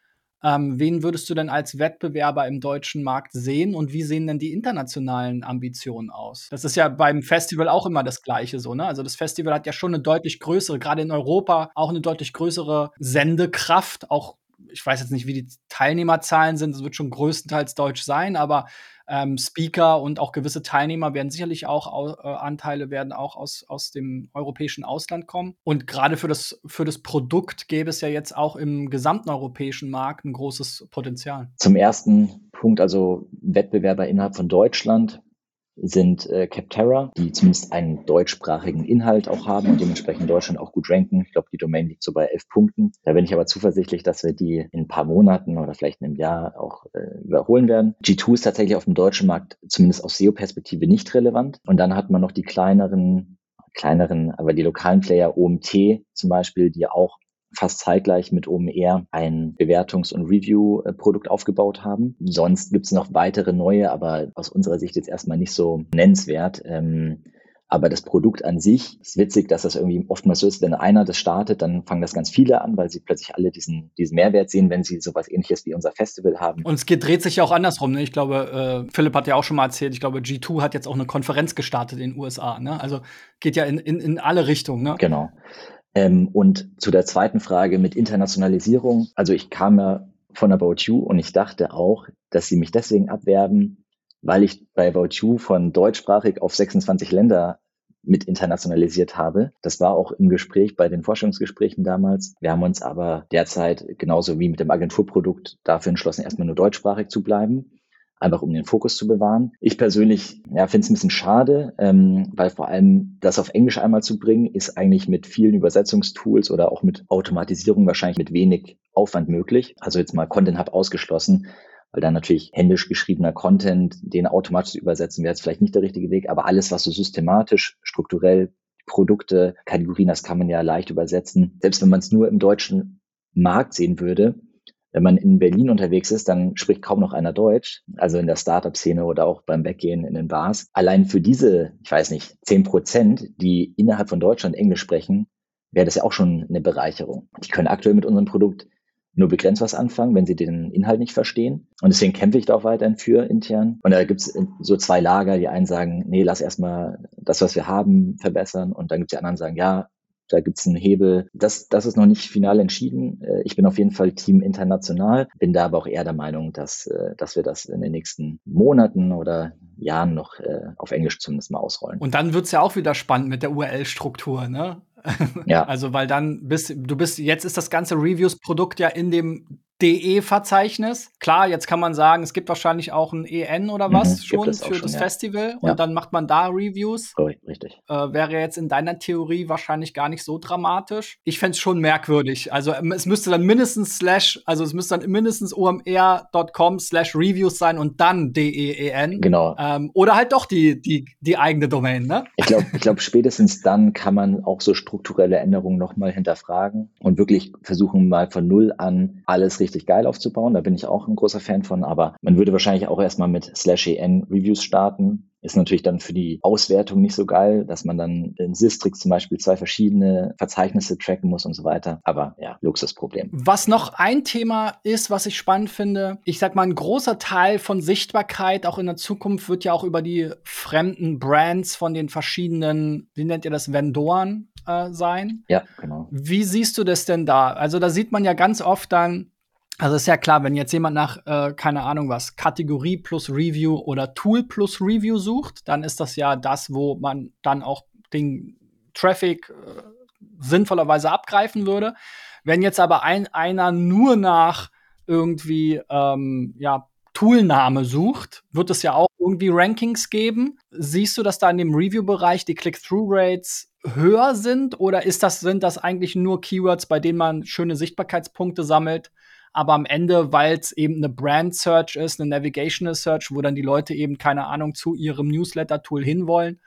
Ähm, wen würdest du denn als Wettbewerber im deutschen Markt sehen und wie sehen denn die internationalen Ambitionen aus? Das ist ja beim Festival auch immer das Gleiche so, ne? Also das Festival hat ja schon eine deutlich größere, gerade in Europa, auch eine deutlich größere Sendekraft, auch ich weiß jetzt nicht, wie die Teilnehmerzahlen sind, es wird schon größtenteils deutsch sein, aber ähm, Speaker und auch gewisse Teilnehmer werden sicherlich auch äh, Anteile werden auch aus, aus dem europäischen Ausland kommen. Und gerade für das, für das Produkt gäbe es ja jetzt auch im gesamten europäischen Markt ein großes Potenzial. Zum ersten Punkt, also Wettbewerber innerhalb von Deutschland sind äh, Capterra, die zumindest einen deutschsprachigen Inhalt auch haben und dementsprechend Deutschland auch gut ranken. Ich glaube, die Domain liegt so bei elf Punkten. Da bin ich aber zuversichtlich, dass wir die in ein paar Monaten oder vielleicht in einem Jahr auch äh, überholen werden. G2 ist tatsächlich auf dem deutschen Markt zumindest aus SEO-Perspektive nicht relevant. Und dann hat man noch die kleineren kleineren, aber die lokalen Player OMT zum Beispiel, die auch fast zeitgleich mit OMR ein Bewertungs- und Review-Produkt aufgebaut haben. Sonst gibt es noch weitere neue, aber aus unserer Sicht jetzt erstmal nicht so nennenswert. Ähm, aber das Produkt an sich ist witzig, dass das irgendwie oftmals so ist, wenn einer das startet, dann fangen das ganz viele an, weil sie plötzlich alle diesen, diesen Mehrwert sehen, wenn sie sowas ähnliches wie unser Festival haben. Und es geht, dreht sich ja auch andersrum. Ne? Ich glaube, äh, Philipp hat ja auch schon mal erzählt, ich glaube, G2 hat jetzt auch eine Konferenz gestartet in den USA. Ne? Also geht ja in, in, in alle Richtungen. Ne? Genau. Ähm, und zu der zweiten Frage mit Internationalisierung. Also ich kam ja von About You und ich dachte auch, dass sie mich deswegen abwerben, weil ich bei About You von deutschsprachig auf 26 Länder mit internationalisiert habe. Das war auch im Gespräch bei den Forschungsgesprächen damals. Wir haben uns aber derzeit genauso wie mit dem Agenturprodukt dafür entschlossen, erstmal nur deutschsprachig zu bleiben einfach um den Fokus zu bewahren. Ich persönlich ja, finde es ein bisschen schade, ähm, weil vor allem das auf Englisch einmal zu bringen, ist eigentlich mit vielen Übersetzungstools oder auch mit Automatisierung wahrscheinlich mit wenig Aufwand möglich. Also jetzt mal Content Hub ausgeschlossen, weil dann natürlich händisch geschriebener Content, den automatisch übersetzen, wäre jetzt vielleicht nicht der richtige Weg, aber alles, was so systematisch, strukturell Produkte, Kategorien, das kann man ja leicht übersetzen. Selbst wenn man es nur im deutschen Markt sehen würde, wenn man in Berlin unterwegs ist, dann spricht kaum noch einer Deutsch, also in der Startup-Szene oder auch beim Weggehen in den Bars. Allein für diese, ich weiß nicht, zehn Prozent, die innerhalb von Deutschland Englisch sprechen, wäre das ja auch schon eine Bereicherung. Die können aktuell mit unserem Produkt nur begrenzt was anfangen, wenn sie den Inhalt nicht verstehen. Und deswegen kämpfe ich da auch weiterhin für intern. Und da gibt es so zwei Lager, die einen sagen, nee, lass erstmal das, was wir haben, verbessern. Und dann gibt es die anderen, die sagen, ja, da gibt es einen Hebel. Das, das ist noch nicht final entschieden. Äh, ich bin auf jeden Fall Team international, bin da aber auch eher der Meinung, dass, äh, dass wir das in den nächsten Monaten oder Jahren noch äh, auf Englisch zumindest mal ausrollen. Und dann wird es ja auch wieder spannend mit der URL-Struktur, ne? Ja. Also, weil dann bist du bist, jetzt ist das ganze Reviews-Produkt ja in dem DE-Verzeichnis. Klar, jetzt kann man sagen, es gibt wahrscheinlich auch ein EN oder was mhm, schon für schon, das ja. Festival und ja. dann macht man da Reviews. Oh, richtig. Äh, wäre jetzt in deiner Theorie wahrscheinlich gar nicht so dramatisch. Ich fände es schon merkwürdig. Also ähm, es müsste dann mindestens slash, also es müsste dann mindestens omr.com slash reviews sein und dann DEEN. Genau. Ähm, oder halt doch die, die, die eigene Domain, ne? Ich glaube, ich glaub, spätestens dann kann man auch so strukturelle Änderungen nochmal hinterfragen und wirklich versuchen, mal von Null an alles richtig geil aufzubauen. Da bin ich auch ein großer Fan von, aber man würde wahrscheinlich auch erstmal mit slash en Reviews starten. Ist natürlich dann für die Auswertung nicht so geil, dass man dann in Sistrix zum Beispiel zwei verschiedene Verzeichnisse tracken muss und so weiter. Aber ja, Luxusproblem. Was noch ein Thema ist, was ich spannend finde, ich sag mal, ein großer Teil von Sichtbarkeit auch in der Zukunft wird ja auch über die fremden Brands von den verschiedenen, wie nennt ihr das, Vendoren äh, sein. Ja, genau. Wie siehst du das denn da? Also da sieht man ja ganz oft dann, also ist ja klar, wenn jetzt jemand nach, äh, keine Ahnung was, Kategorie plus Review oder Tool plus Review sucht, dann ist das ja das, wo man dann auch den Traffic äh, sinnvollerweise abgreifen würde. Wenn jetzt aber ein, einer nur nach irgendwie ähm, ja, Toolname sucht, wird es ja auch irgendwie Rankings geben? Siehst du, dass da in dem Review-Bereich die Click-Through-Rates höher sind oder ist das, sind das eigentlich nur Keywords, bei denen man schöne Sichtbarkeitspunkte sammelt? Aber am Ende, weil es eben eine Brand Search ist, eine Navigational Search, wo dann die Leute eben keine Ahnung zu ihrem Newsletter-Tool hinwollen,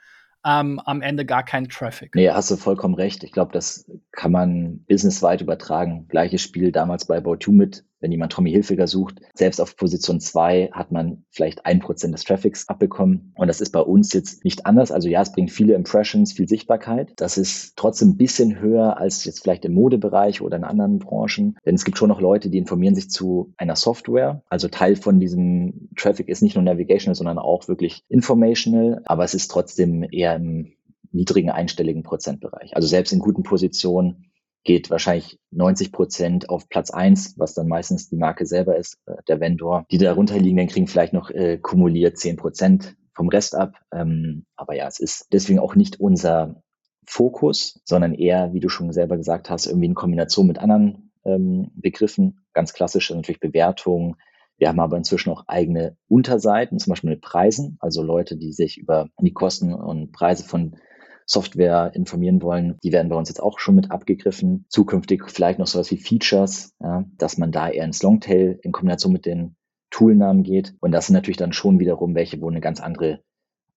ähm, am Ende gar keinen Traffic. Nee, hast du vollkommen recht. Ich glaube, das kann man businessweit übertragen. Gleiches Spiel damals bei About mit wenn jemand Tommy Hilfiger sucht, selbst auf Position 2 hat man vielleicht ein Prozent des Traffics abbekommen. Und das ist bei uns jetzt nicht anders. Also ja, es bringt viele Impressions, viel Sichtbarkeit. Das ist trotzdem ein bisschen höher als jetzt vielleicht im Modebereich oder in anderen Branchen. Denn es gibt schon noch Leute, die informieren sich zu einer Software. Also Teil von diesem Traffic ist nicht nur navigational, sondern auch wirklich informational. Aber es ist trotzdem eher im niedrigen einstelligen Prozentbereich. Also selbst in guten Positionen geht wahrscheinlich 90 Prozent auf Platz eins, was dann meistens die Marke selber ist, äh, der Vendor. Die darunter liegenden kriegen vielleicht noch äh, kumuliert 10 Prozent vom Rest ab. Ähm, aber ja, es ist deswegen auch nicht unser Fokus, sondern eher, wie du schon selber gesagt hast, irgendwie in Kombination mit anderen ähm, Begriffen. Ganz klassisch natürlich Bewertung. Wir haben aber inzwischen auch eigene Unterseiten, zum Beispiel mit Preisen, also Leute, die sich über die Kosten und Preise von Software informieren wollen, die werden bei uns jetzt auch schon mit abgegriffen. Zukünftig vielleicht noch sowas wie Features, ja, dass man da eher ins Longtail in Kombination mit den Toolnamen geht. Und das sind natürlich dann schon wiederum welche, wo eine ganz andere,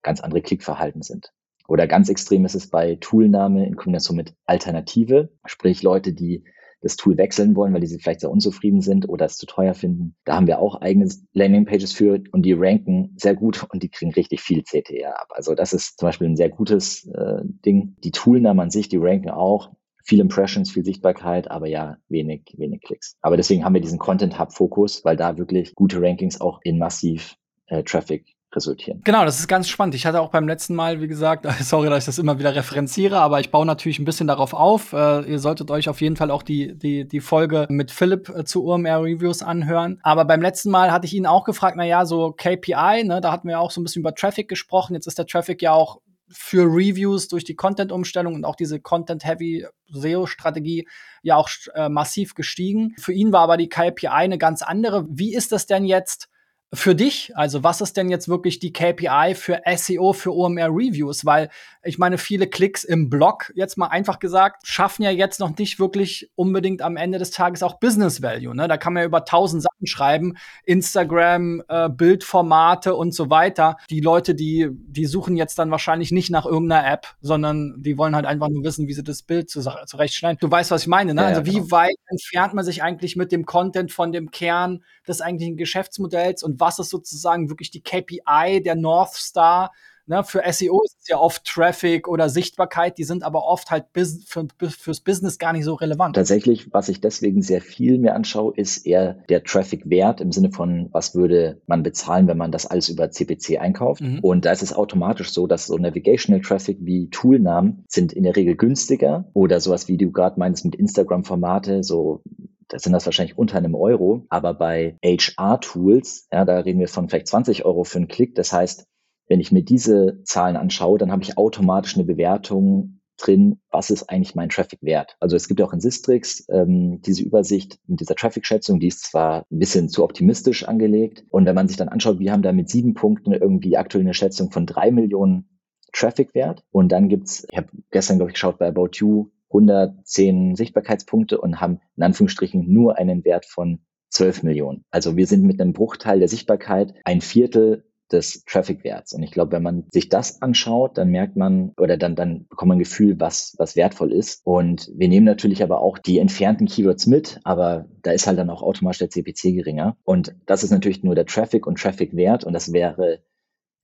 ganz andere Klickverhalten sind. Oder ganz extrem ist es bei Toolname in Kombination mit Alternative, sprich Leute, die das Tool wechseln wollen, weil die vielleicht sehr unzufrieden sind oder es zu teuer finden. Da haben wir auch eigene Landingpages für und die ranken sehr gut und die kriegen richtig viel CTR ab. Also das ist zum Beispiel ein sehr gutes äh, Ding. Die Toolnamen an sich, die ranken auch viel Impressions, viel Sichtbarkeit, aber ja, wenig, wenig Klicks. Aber deswegen haben wir diesen Content Hub Fokus, weil da wirklich gute Rankings auch in massiv äh, Traffic resultieren. Genau, das ist ganz spannend. Ich hatte auch beim letzten Mal, wie gesagt, sorry, dass ich das immer wieder referenziere, aber ich baue natürlich ein bisschen darauf auf. Äh, ihr solltet euch auf jeden Fall auch die, die, die Folge mit Philipp äh, zu OMR Reviews anhören. Aber beim letzten Mal hatte ich ihn auch gefragt, na ja, so KPI, ne, da hatten wir auch so ein bisschen über Traffic gesprochen. Jetzt ist der Traffic ja auch für Reviews durch die Content-Umstellung und auch diese Content-Heavy SEO-Strategie ja auch äh, massiv gestiegen. Für ihn war aber die KPI eine ganz andere. Wie ist das denn jetzt? Für dich? Also was ist denn jetzt wirklich die KPI für SEO, für OMR Reviews? Weil ich meine, viele Klicks im Blog, jetzt mal einfach gesagt, schaffen ja jetzt noch nicht wirklich unbedingt am Ende des Tages auch Business Value. Ne? Da kann man ja über tausend Sachen schreiben, Instagram, äh, Bildformate und so weiter. Die Leute, die, die suchen jetzt dann wahrscheinlich nicht nach irgendeiner App, sondern die wollen halt einfach nur wissen, wie sie das Bild zurechtschneiden. Du weißt, was ich meine, ne? Ja, also wie genau. weit entfernt man sich eigentlich mit dem Content von dem Kern des eigentlichen Geschäftsmodells und was ist sozusagen wirklich die KPI, der North Star Ne, für SEO ist es ja oft Traffic oder Sichtbarkeit, die sind aber oft halt bis, für, fürs Business gar nicht so relevant. Tatsächlich, was ich deswegen sehr viel mir anschaue, ist eher der Traffic-Wert im Sinne von, was würde man bezahlen, wenn man das alles über CPC einkauft. Mhm. Und da ist es automatisch so, dass so Navigational Traffic wie Toolnamen sind in der Regel günstiger oder sowas wie du gerade meinst mit Instagram-Formate, so da sind das wahrscheinlich unter einem Euro, aber bei HR-Tools, ja, da reden wir von vielleicht 20 Euro für einen Klick. Das heißt, wenn ich mir diese Zahlen anschaue, dann habe ich automatisch eine Bewertung drin, was ist eigentlich mein Traffic wert. Also es gibt auch in Sistrix ähm, diese Übersicht mit dieser Traffic-Schätzung, die ist zwar ein bisschen zu optimistisch angelegt. Und wenn man sich dann anschaut, wir haben da mit sieben Punkten irgendwie aktuell eine Schätzung von drei Millionen Traffic-Wert. Und dann gibt's, ich habe gestern, glaube ich, geschaut bei About You, 110 Sichtbarkeitspunkte und haben in Anführungsstrichen nur einen Wert von 12 Millionen. Also wir sind mit einem Bruchteil der Sichtbarkeit ein Viertel des Traffic-Werts. Und ich glaube, wenn man sich das anschaut, dann merkt man oder dann, dann bekommt man ein Gefühl, was, was wertvoll ist. Und wir nehmen natürlich aber auch die entfernten Keywords mit, aber da ist halt dann auch automatisch der CPC geringer. Und das ist natürlich nur der Traffic und Traffic-Wert. Und das wäre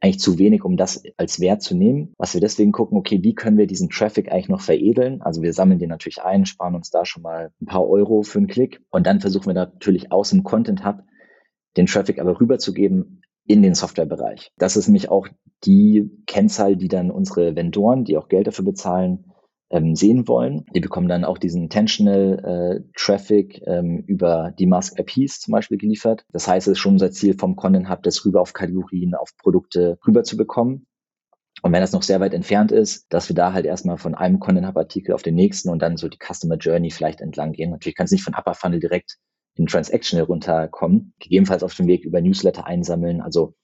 eigentlich zu wenig, um das als Wert zu nehmen. Was wir deswegen gucken, okay, wie können wir diesen Traffic eigentlich noch veredeln? Also wir sammeln den natürlich ein, sparen uns da schon mal ein paar Euro für einen Klick und dann versuchen wir natürlich aus dem Content Hub den Traffic aber rüberzugeben in den Softwarebereich. Das ist nämlich auch die Kennzahl, die dann unsere Vendoren, die auch Geld dafür bezahlen, ähm, sehen wollen. Die bekommen dann auch diesen Intentional äh, Traffic ähm, über die Mask IPs zum Beispiel geliefert. Das heißt, es ist schon unser Ziel vom Content Hub, das rüber auf Kategorien, auf Produkte rüber zu bekommen. Und wenn das noch sehr weit entfernt ist, dass wir da halt erstmal von einem Content Hub Artikel auf den nächsten und dann so die Customer Journey vielleicht entlang gehen. Natürlich kann es nicht von Upper Funnel direkt in Transactional runterkommen, gegebenenfalls auf dem Weg über Newsletter einsammeln. Also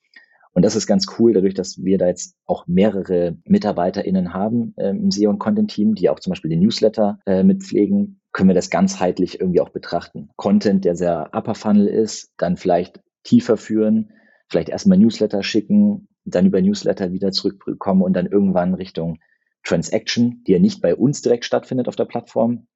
Und das ist ganz cool, dadurch, dass wir da jetzt auch mehrere MitarbeiterInnen haben äh, im SEO und Content-Team, die auch zum Beispiel den Newsletter äh, mitpflegen, können wir das ganzheitlich irgendwie auch betrachten. Content, der sehr upper funnel ist, dann vielleicht tiefer führen, vielleicht erstmal Newsletter schicken, dann über Newsletter wieder zurückkommen und dann irgendwann Richtung Transaction, die ja nicht bei uns direkt stattfindet auf der Plattform,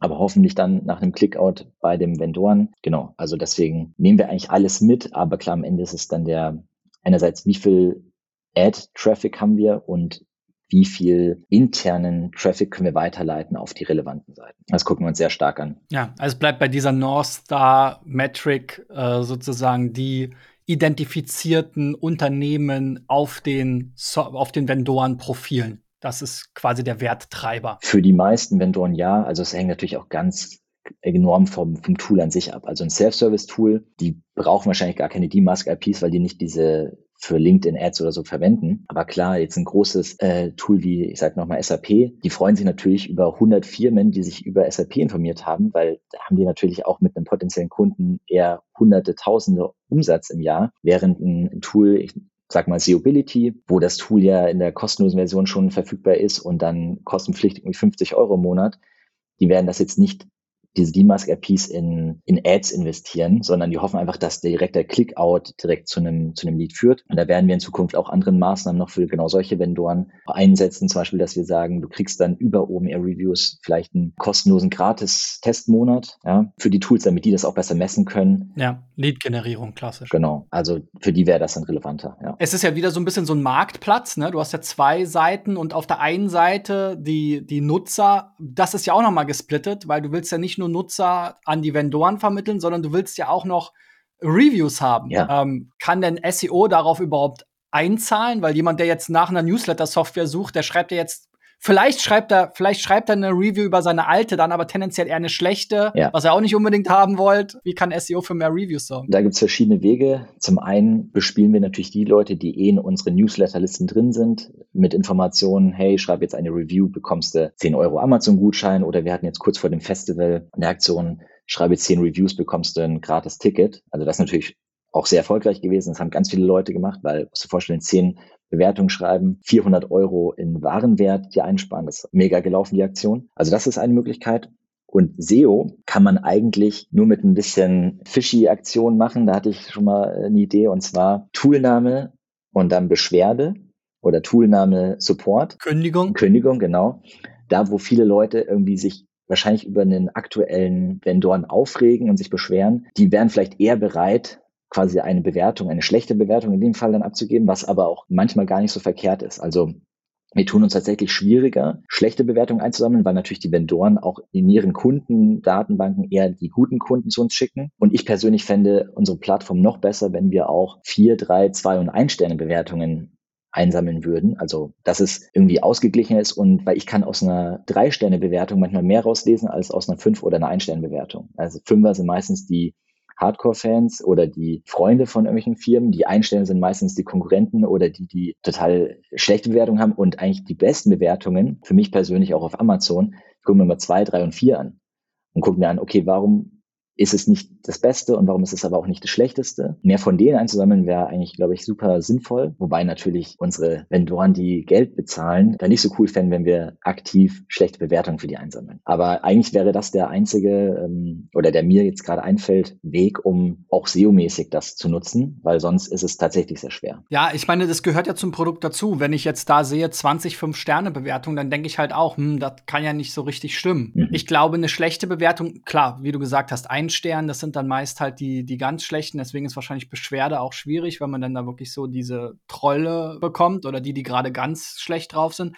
aber hoffentlich dann nach einem Clickout bei dem Vendoren. Genau, also deswegen nehmen wir eigentlich alles mit, aber klar, am Ende ist es dann der, einerseits, wie viel Ad-Traffic haben wir und wie viel internen Traffic können wir weiterleiten auf die relevanten Seiten. Das gucken wir uns sehr stark an. Ja, also es bleibt bei dieser North Star Metric äh, sozusagen die identifizierten Unternehmen auf den, so auf den Vendoren-Profilen. Das ist quasi der Werttreiber. Für die meisten Vendoren ja. Also es hängt natürlich auch ganz enorm vom, vom Tool an sich ab. Also ein Self-Service-Tool, die brauchen wahrscheinlich gar keine D-Mask-IPs, weil die nicht diese für LinkedIn Ads oder so verwenden. Aber klar, jetzt ein großes äh, Tool wie, ich sage nochmal SAP, die freuen sich natürlich über 100 Firmen, die sich über SAP informiert haben, weil da haben die natürlich auch mit einem potenziellen Kunden eher hunderte, tausende Umsatz im Jahr, während ein, ein Tool, ich sag mal Seeability, wo das Tool ja in der kostenlosen Version schon verfügbar ist und dann kostenpflichtig 50 Euro im Monat, die werden das jetzt nicht diese D-Mask-RPs in, in Ads investieren, sondern die hoffen einfach, dass direkt der Click-Out direkt zu einem, zu einem Lead führt. Und da werden wir in Zukunft auch andere Maßnahmen noch für genau solche Vendoren einsetzen. Zum Beispiel, dass wir sagen, du kriegst dann über OMR-Reviews vielleicht einen kostenlosen Gratis-Testmonat ja, für die Tools, damit die das auch besser messen können. Ja, Lead-Generierung, klassisch. Genau. Also für die wäre das dann relevanter. Ja. Es ist ja wieder so ein bisschen so ein Marktplatz. Ne? Du hast ja zwei Seiten und auf der einen Seite die, die Nutzer, das ist ja auch noch mal gesplittet, weil du willst ja nicht nur nur Nutzer an die Vendoren vermitteln, sondern du willst ja auch noch Reviews haben. Ja. Ähm, kann denn SEO darauf überhaupt einzahlen? Weil jemand, der jetzt nach einer Newsletter-Software sucht, der schreibt ja jetzt Vielleicht schreibt er, vielleicht schreibt er eine Review über seine alte, dann aber tendenziell eher eine schlechte, ja. was er auch nicht unbedingt haben wollt. Wie kann SEO für mehr Reviews sorgen? Da gibt es verschiedene Wege. Zum einen bespielen wir natürlich die Leute, die eh in unseren Newsletterlisten drin sind, mit Informationen, hey, schreib jetzt eine Review, bekommst du 10 Euro Amazon-Gutschein oder wir hatten jetzt kurz vor dem Festival eine Aktion, schreibe 10 Reviews, bekommst du ein gratis Ticket. Also das ist natürlich auch sehr erfolgreich gewesen. Das haben ganz viele Leute gemacht, weil, musst du dir vorstellen, 10 Bewertung schreiben, 400 Euro in Warenwert die einsparen. Das ist mega gelaufen, die Aktion. Also das ist eine Möglichkeit. Und SEO kann man eigentlich nur mit ein bisschen fishy Aktion machen. Da hatte ich schon mal eine Idee und zwar Toolname und dann Beschwerde oder Toolname Support. Kündigung. Kündigung, genau. Da, wo viele Leute irgendwie sich wahrscheinlich über einen aktuellen Vendoren aufregen und sich beschweren, die wären vielleicht eher bereit, quasi eine Bewertung, eine schlechte Bewertung in dem Fall dann abzugeben, was aber auch manchmal gar nicht so verkehrt ist. Also wir tun uns tatsächlich schwieriger, schlechte Bewertungen einzusammeln, weil natürlich die Vendoren auch in ihren Kundendatenbanken eher die guten Kunden zu uns schicken. Und ich persönlich fände unsere Plattform noch besser, wenn wir auch vier, drei, zwei und ein Sterne Bewertungen einsammeln würden. Also, dass es irgendwie ausgeglichen ist und weil ich kann aus einer Drei-Sterne-Bewertung manchmal mehr rauslesen als aus einer Fünf- oder einer Ein-Sterne-Bewertung. Also Fünfer sind meistens die Hardcore-Fans oder die Freunde von irgendwelchen Firmen. Die Einstellen sind meistens die Konkurrenten oder die, die total schlechte Bewertungen haben und eigentlich die besten Bewertungen, für mich persönlich auch auf Amazon, ich gucke mir mal zwei, drei und vier an und gucke mir an, okay, warum ist es nicht das Beste und warum ist es aber auch nicht das Schlechteste. Mehr von denen einzusammeln wäre eigentlich, glaube ich, super sinnvoll. Wobei natürlich unsere Vendoren, die Geld bezahlen, da nicht so cool fänden, wenn wir aktiv schlechte Bewertungen für die einsammeln. Aber eigentlich wäre das der einzige ähm, oder der mir jetzt gerade einfällt, Weg, um auch SEO-mäßig das zu nutzen, weil sonst ist es tatsächlich sehr schwer. Ja, ich meine, das gehört ja zum Produkt dazu. Wenn ich jetzt da sehe 20 5-Sterne-Bewertungen, dann denke ich halt auch, hm, das kann ja nicht so richtig stimmen. Mhm. Ich glaube, eine schlechte Bewertung, klar, wie du gesagt hast, ein Stern, das sind dann meist halt die, die ganz schlechten. Deswegen ist wahrscheinlich Beschwerde auch schwierig, wenn man dann da wirklich so diese Trolle bekommt oder die, die gerade ganz schlecht drauf sind.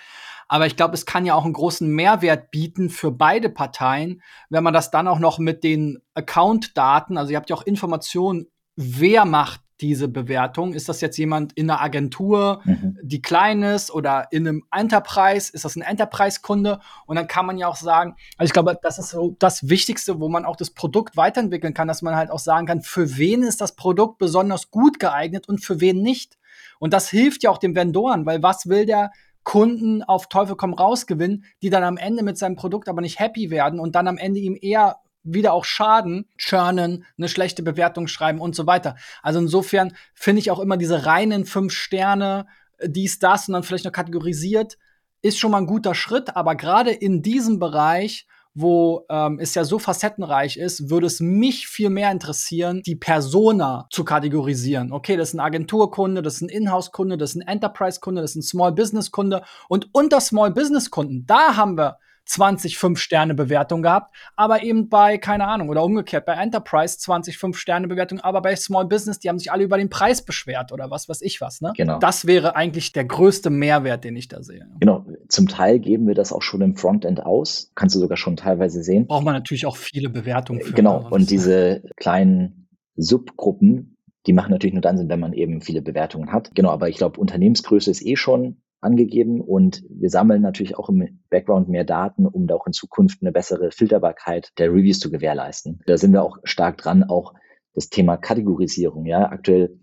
Aber ich glaube, es kann ja auch einen großen Mehrwert bieten für beide Parteien, wenn man das dann auch noch mit den Account-Daten, also ihr habt ja auch Informationen, wer macht diese Bewertung? Ist das jetzt jemand in einer Agentur, mhm. die klein ist oder in einem Enterprise? Ist das ein Enterprise-Kunde? Und dann kann man ja auch sagen, also ich glaube, das ist so das Wichtigste, wo man auch das Produkt weiterentwickeln kann, dass man halt auch sagen kann, für wen ist das Produkt besonders gut geeignet und für wen nicht. Und das hilft ja auch dem Vendoren, weil was will der Kunden auf Teufel komm raus gewinnen, die dann am Ende mit seinem Produkt aber nicht happy werden und dann am Ende ihm eher wieder auch schaden, churnen, eine schlechte Bewertung schreiben und so weiter. Also insofern finde ich auch immer diese reinen fünf Sterne, äh, dies, das und dann vielleicht noch kategorisiert, ist schon mal ein guter Schritt. Aber gerade in diesem Bereich wo ähm, es ja so facettenreich ist, würde es mich viel mehr interessieren, die Persona zu kategorisieren. Okay, das ist ein Agenturkunde, das ist ein Inhouse-Kunde, das ist ein Enterprise-Kunde, das ist ein Small-Business-Kunde. Und unter Small-Business-Kunden, da haben wir 20 5-Sterne-Bewertungen gehabt, aber eben bei, keine Ahnung, oder umgekehrt, bei Enterprise 20 5-Sterne-Bewertungen, aber bei Small Business, die haben sich alle über den Preis beschwert oder was weiß ich was, ne? Genau. Das wäre eigentlich der größte Mehrwert, den ich da sehe. Genau. Zum Teil geben wir das auch schon im Frontend aus. Kannst du sogar schon teilweise sehen. Braucht man natürlich auch viele Bewertungen für. Genau. Und diese kleinen Subgruppen, die machen natürlich nur dann Sinn, wenn man eben viele Bewertungen hat. Genau, aber ich glaube, Unternehmensgröße ist eh schon angegeben und wir sammeln natürlich auch im Background mehr Daten, um da auch in Zukunft eine bessere Filterbarkeit der Reviews zu gewährleisten. Da sind wir auch stark dran, auch das Thema Kategorisierung. Ja, aktuell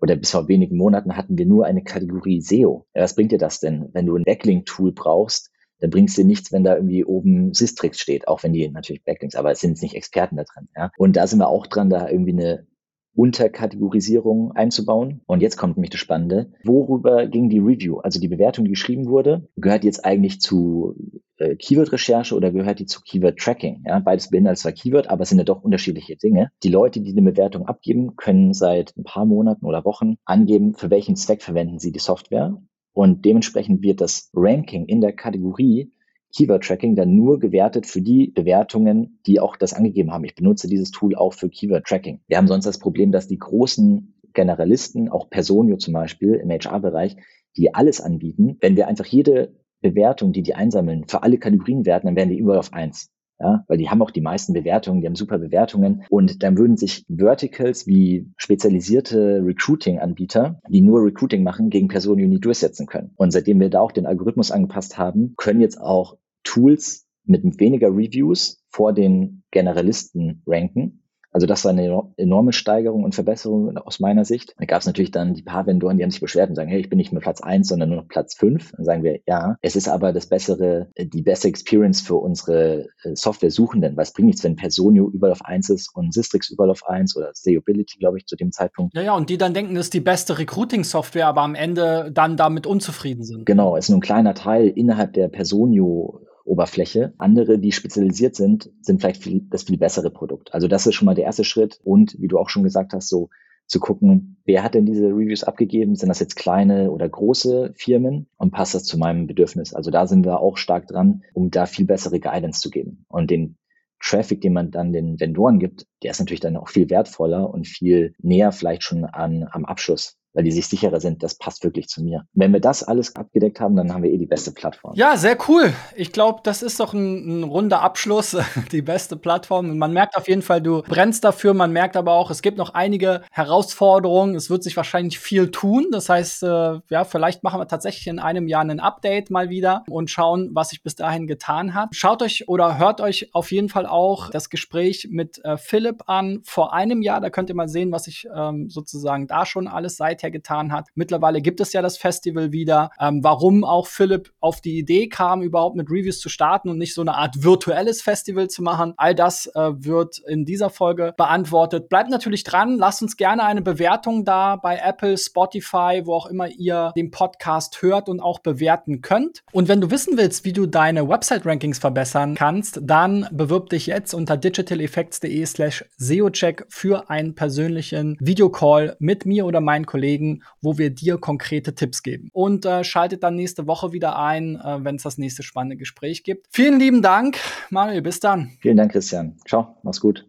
oder bis vor wenigen Monaten hatten wir nur eine Kategorie SEO. Ja, was bringt dir das denn, wenn du ein Backlink-Tool brauchst? Dann bringt es dir nichts, wenn da irgendwie oben Systrix steht, auch wenn die natürlich Backlinks, aber es sind nicht Experten da drin. Ja? Und da sind wir auch dran, da irgendwie eine Unterkategorisierung einzubauen. Und jetzt kommt nämlich das Spannende. Worüber ging die Review? Also die Bewertung, die geschrieben wurde, gehört jetzt eigentlich zu äh, Keyword-Recherche oder gehört die zu Keyword-Tracking? Ja, beides beinhaltet zwar Keyword, aber es sind ja doch unterschiedliche Dinge. Die Leute, die eine Bewertung abgeben, können seit ein paar Monaten oder Wochen angeben, für welchen Zweck verwenden sie die Software. Und dementsprechend wird das Ranking in der Kategorie Keyword-Tracking dann nur gewertet für die Bewertungen, die auch das angegeben haben. Ich benutze dieses Tool auch für Keyword-Tracking. Wir haben sonst das Problem, dass die großen Generalisten, auch Personio zum Beispiel im HR-Bereich, die alles anbieten, wenn wir einfach jede Bewertung, die die einsammeln, für alle Kategorien werten, dann werden die überall auf eins. Ja, weil die haben auch die meisten Bewertungen, die haben super Bewertungen und dann würden sich Verticals wie spezialisierte Recruiting-Anbieter, die nur Recruiting machen, gegen Personio nie durchsetzen können. Und seitdem wir da auch den Algorithmus angepasst haben, können jetzt auch Tools mit weniger Reviews vor den Generalisten ranken also das war eine enorme Steigerung und Verbesserung aus meiner Sicht. Da gab es natürlich dann die paar Vendoren, die haben sich beschwert und sagen, hey, ich bin nicht mehr Platz eins, sondern nur noch Platz fünf. Dann sagen wir, ja, es ist aber das bessere, die beste Experience für unsere äh, Software-Suchenden, weil es bringt nichts, wenn Personio überall auf eins ist und Sistrix überall auf eins oder Seeability, glaube ich, zu dem Zeitpunkt. Ja, ja, und die dann denken, das ist die beste Recruiting-Software, aber am Ende dann damit unzufrieden sind. Genau, es ist nur ein kleiner Teil innerhalb der Personio Oberfläche. Andere, die spezialisiert sind, sind vielleicht viel, das viel bessere Produkt. Also das ist schon mal der erste Schritt. Und wie du auch schon gesagt hast, so zu gucken, wer hat denn diese Reviews abgegeben? Sind das jetzt kleine oder große Firmen? Und passt das zu meinem Bedürfnis? Also da sind wir auch stark dran, um da viel bessere Guidance zu geben. Und den Traffic, den man dann den Vendoren gibt, der ist natürlich dann auch viel wertvoller und viel näher vielleicht schon an, am Abschluss weil die sich sicherer sind, das passt wirklich zu mir. Wenn wir das alles abgedeckt haben, dann haben wir eh die beste Plattform. Ja, sehr cool. Ich glaube, das ist doch ein, ein, runder Abschluss, die beste Plattform. Man merkt auf jeden Fall, du brennst dafür. Man merkt aber auch, es gibt noch einige Herausforderungen. Es wird sich wahrscheinlich viel tun. Das heißt, äh, ja, vielleicht machen wir tatsächlich in einem Jahr ein Update mal wieder und schauen, was sich bis dahin getan hat. Schaut euch oder hört euch auf jeden Fall auch das Gespräch mit äh, Philipp an vor einem Jahr. Da könnt ihr mal sehen, was ich ähm, sozusagen da schon alles seit seither getan hat. Mittlerweile gibt es ja das Festival wieder. Ähm, warum auch Philipp auf die Idee kam, überhaupt mit Reviews zu starten und nicht so eine Art virtuelles Festival zu machen, all das äh, wird in dieser Folge beantwortet. Bleibt natürlich dran, lasst uns gerne eine Bewertung da bei Apple, Spotify, wo auch immer ihr den Podcast hört und auch bewerten könnt. Und wenn du wissen willst, wie du deine Website-Rankings verbessern kannst, dann bewirb dich jetzt unter digitaleffects.de slash SEOcheck für einen persönlichen Videocall mit mir oder meinen Kollegen Kollegen, wo wir dir konkrete Tipps geben. Und äh, schaltet dann nächste Woche wieder ein, äh, wenn es das nächste spannende Gespräch gibt. Vielen lieben Dank, Manuel. Bis dann. Vielen Dank, Christian. Ciao. Mach's gut.